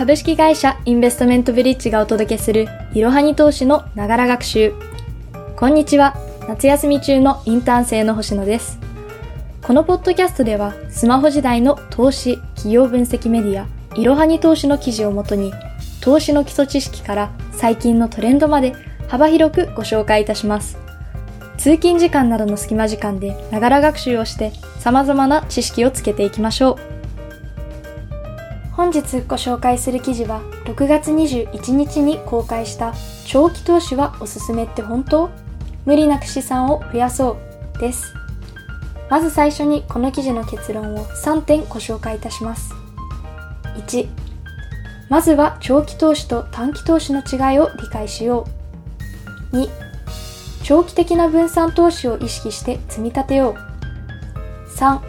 株式会社インベストメントブリッジがお届けするいろはに投資のながら学習。こんにちは。夏休み中のインターン生の星野です。このポッドキャストではスマホ時代の投資、企業分析メディア、いろはに投資の記事をもとに投資の基礎知識から最近のトレンドまで幅広くご紹介いたします。通勤時間などの隙間時間でながら学習をして様々な知識をつけていきましょう。本日ご紹介する記事は6月21日に公開した長期投資はおすすめって本当？無理なく資産を増やそうです。まず最初にこの記事の結論を3点ご紹介いたします。1、まずは長期投資と短期投資の違いを理解しよう。2、長期的な分散投資を意識して積み立てよう。3、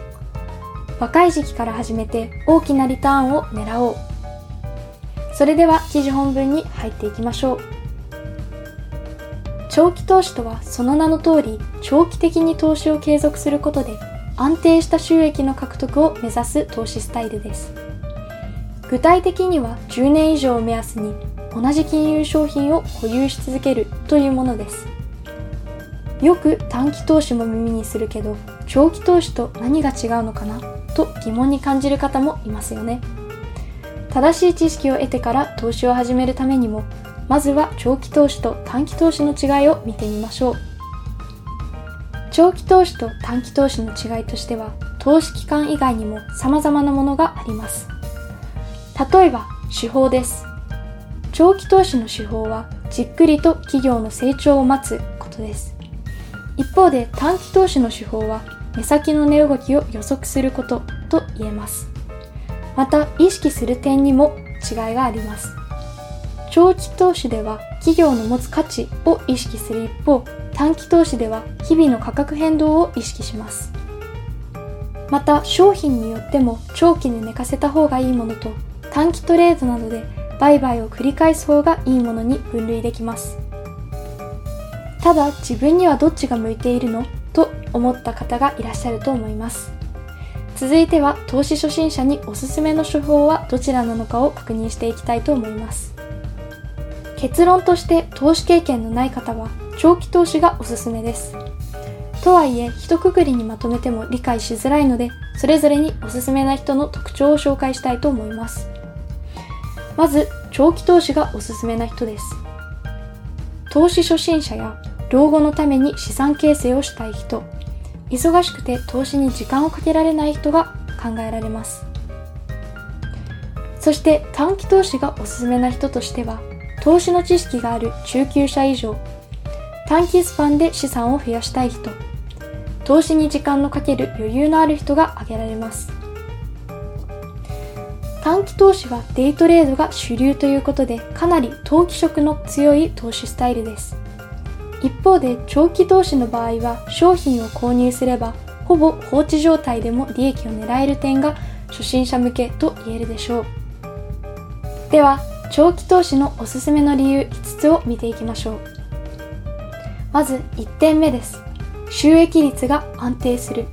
若い時期から始めて大きなリターンを狙おう。それでは記事本文に入っていきましょう。長期投資とはその名の通り長期的に投資を継続することで安定した収益の獲得を目指す投資スタイルです。具体的には10年以上を目安に同じ金融商品を保有し続けるというものです。よく短期投資も耳にするけど長期投資と何が違うのかな？と疑問に感じる方もいますよね。正しい知識を得てから投資を始めるためにも、まずは長期投資と短期投資の違いを見てみましょう。長期投資と短期投資の違いとしては、投資期間以外にも様々なものがあります。例えば、手法です。長期投資の手法は、じっくりと企業の成長を待つことです。一方で短期投資の手法は、目先の値動きを予測することと言えます。また意識する点にも違いがあります。長期投資では企業の持つ価値を意識する一方、短期投資では日々の価格変動を意識します。また商品によっても長期で寝かせた方がいいものと短期トレードなどで売買を繰り返す方がいいものに分類できます。ただ自分にはどっちが向いているの？思った方がいらっしゃると思います。続いては投資初心者におすすめの手法はどちらなのかを確認していきたいと思います。結論として投資経験のない方は長期投資がおすすめです。とはいえ、一括りにまとめても理解しづらいので、それぞれにおすすめな人の特徴を紹介したいと思います。まず、長期投資がおすすめな人です。投資初心者や老後のために資産形成をしたい人、忙しくて投資に時間をかけられない人が考えられます。そして短期投資がおすすめな人としては、投資の知識がある中級者以上、短期スパンで資産を増やしたい人、投資に時間のかける余裕のある人が挙げられます。短期投資はデイトレードが主流ということでかなり投機色の強い投資スタイルです。一方で長期投資の場合は商品を購入すればほぼ放置状態でも利益を狙える点が初心者向けと言えるでしょう。では長期投資のおすすめの理由5つを見ていきましょう。まず1点目です。収益率が安定する。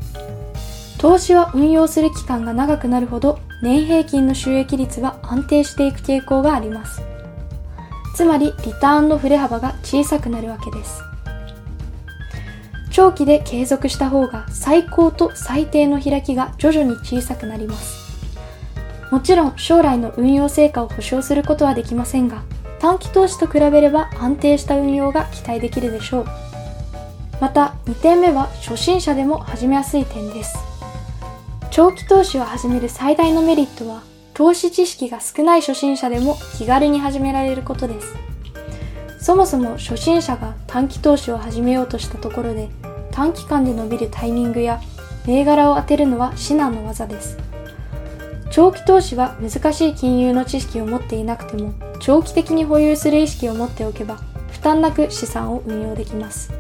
投資は運用する期間が長くなるほど年平均の収益率は安定していく傾向があります。つまりリターンの振れ幅が小さくなるわけです。長期で継続した方が最高と最低の開きが徐々に小さくなります。もちろん将来の運用成果を保証することはできませんが、短期投資と比べれば安定した運用が期待できるでしょう。また2点目は初心者でも始めやすい点です。長期投資を始める最大のメリットは投資知識が少ない初心者でも気軽に始められることです。そもそも初心者が短期投資を始めようとしたところで短期間で伸びるタイミングや銘柄を当てるのは至難の技です。長期投資は難しい金融の知識を持っていなくても長期的に保有する意識を持っておけば負担なく資産を運用できます。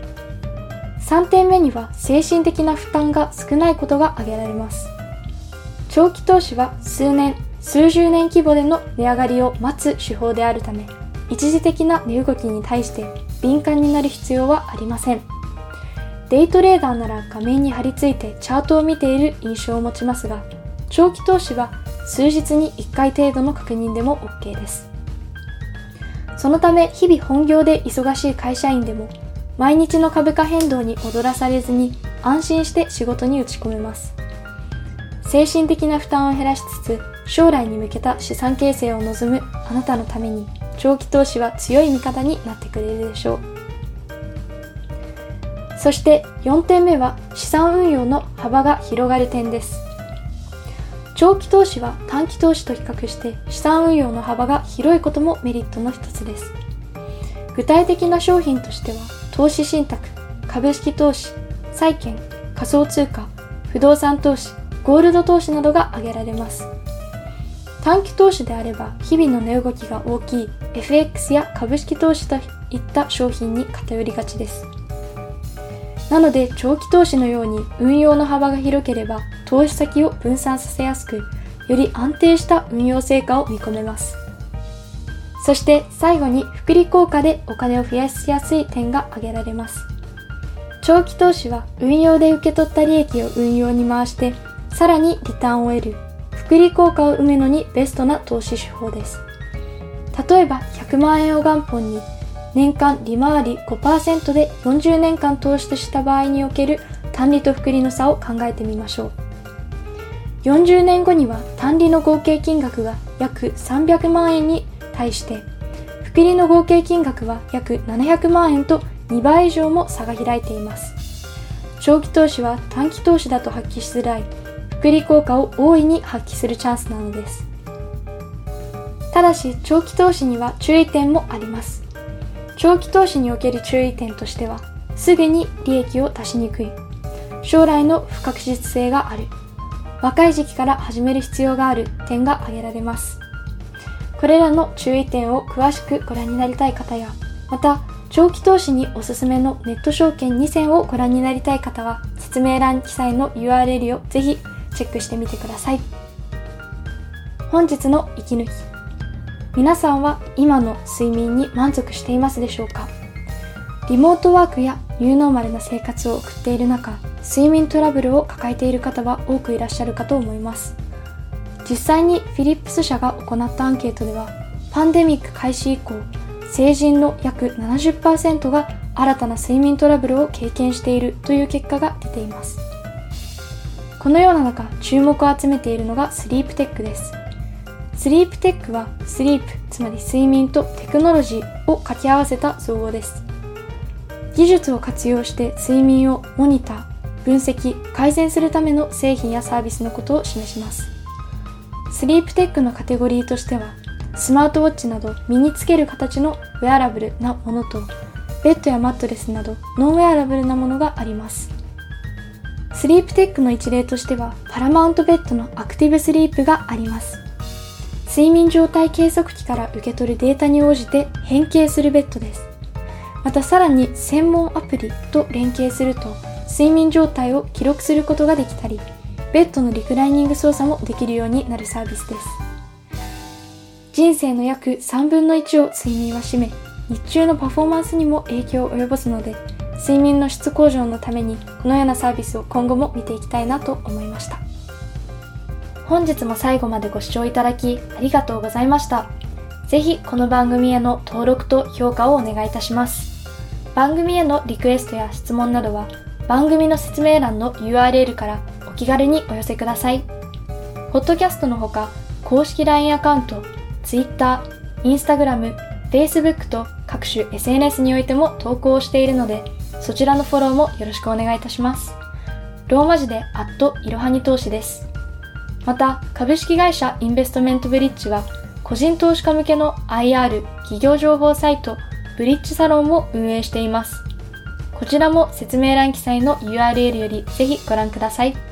3点目には精神的な負担が少ないことが挙げられます。長期投資は数年数十年規模での値上がりを待つ手法であるため、一時的な値動きに対して敏感になる必要はありません。デイトレーダーなら画面に張り付いてチャートを見ている印象を持ちますが、長期投資は数日に1回程度の確認でも OK です。そのため日々本業で忙しい会社員でも毎日の株価変動に踊らされずに安心して仕事に打ち込めます。精神的な負担を減らしつつ将来に向けた資産形成を望むあなたのために長期投資は強い味方になってくれるでしょう。そして4点目は資産運用の幅が広がる点です。長期投資は短期投資と比較して資産運用の幅が広いこともメリットの一つです。具体的な商品としては投資信託、株式投資、債券、仮想通貨、不動産投資、ゴールド投資などが挙げられます。短期投資であれば日々の値動きが大きい FX や株式投資といった商品に偏りがちです。なので長期投資のように運用の幅が広ければ投資先を分散させやすく、より安定した運用成果を見込めます。そして最後に複利効果でお金を増やしやすい点が挙げられます。長期投資は運用で受け取った利益を運用に回してさらにリターンを得る複利効果を生むのにベストな投資手法です。例えば100万円を元本に年間利回り5%で40年間投資とした場合における単利と複利の差を考えてみましょう。40年後には単利の合計金額が約300万円に対して複利の合計金額は約700万円と2倍以上も差が開いています。長期投資は短期投資だと発揮しづらい複利効果を大いに発揮するチャンスなのです。ただし、長期投資には注意点もあります。長期投資における注意点としては、すぐに利益を出しにくい。将来の不確実性がある。若い時期から始める必要がある点が挙げられます。これらの注意点を詳しくご覧になりたい方や、また、長期投資におすすめのネット証券2選をご覧になりたい方は、説明欄記載の URL をぜひチェックしてみてください。本日の息抜き。皆さんは今の睡眠に満足していますでしょうか？リモートワークやニューノーマルな生活を送っている中、睡眠トラブルを抱えている方は多くいらっしゃるかと思います。実際にフィリップス社が行ったアンケートでは、パンデミック開始以降、成人の約70%が新たな睡眠トラブルを経験しているという結果が出ています。このような中、注目を集めているのがスリープテックです。スリープテックはスリープ、つまり睡眠とテクノロジーを掛け合わせた造語です。技術を活用して睡眠をモニター、分析、改善するための製品やサービスのことを示します。スリープテックのカテゴリーとしては、スマートウォッチなど身につける形のウェアラブルなものと、ベッドやマットレスなどノンウェアラブルなものがあります。スリープテックの一例としては、パラマウントベッドのアクティブスリープがあります。睡眠状態計測器から受け取るデータに応じて変形するベッドです。またさらに専門アプリと連携すると、睡眠状態を記録することができたり、ベッドのリクライニング操作もできるようになるサービスです。人生の約3分の1を睡眠は占め、日中のパフォーマンスにも影響を及ぼすので、睡眠の質向上のためにこのようなサービスを今後も見ていきたいなと思いました。本日も最後までご視聴いただきありがとうございました。ぜひこの番組への登録と評価をお願いいたします。番組へのリクエストや質問などは番組の説明欄の URL からお気軽にお寄せください。ポッドキャストのほか公式 LINE アカウント Twitter、Instagram、Facebook と各種 SNS においても投稿をしているのでそちらのフォローもよろしくお願いいたします。ローマ字でアットいろはに投資です。また、株式会社インベストメントブリッジは、個人投資家向けの IR 企業情報サイト、ブリッジサロンを運営しています。こちらも説明欄記載の URL よりぜひご覧ください。